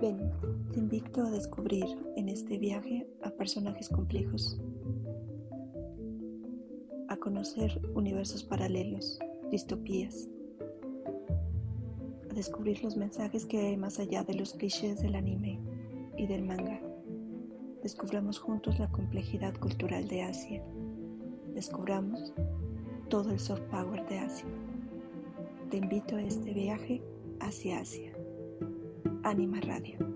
Ven, te invito a descubrir en este viaje a personajes complejos, a conocer universos paralelos, distopías, a descubrir los mensajes que hay más allá de los clichés del anime y del manga. Descubramos juntos la complejidad cultural de Asia. Descubramos todo el soft power de Asia. Te invito a este viaje hacia Asia. Anima Radio.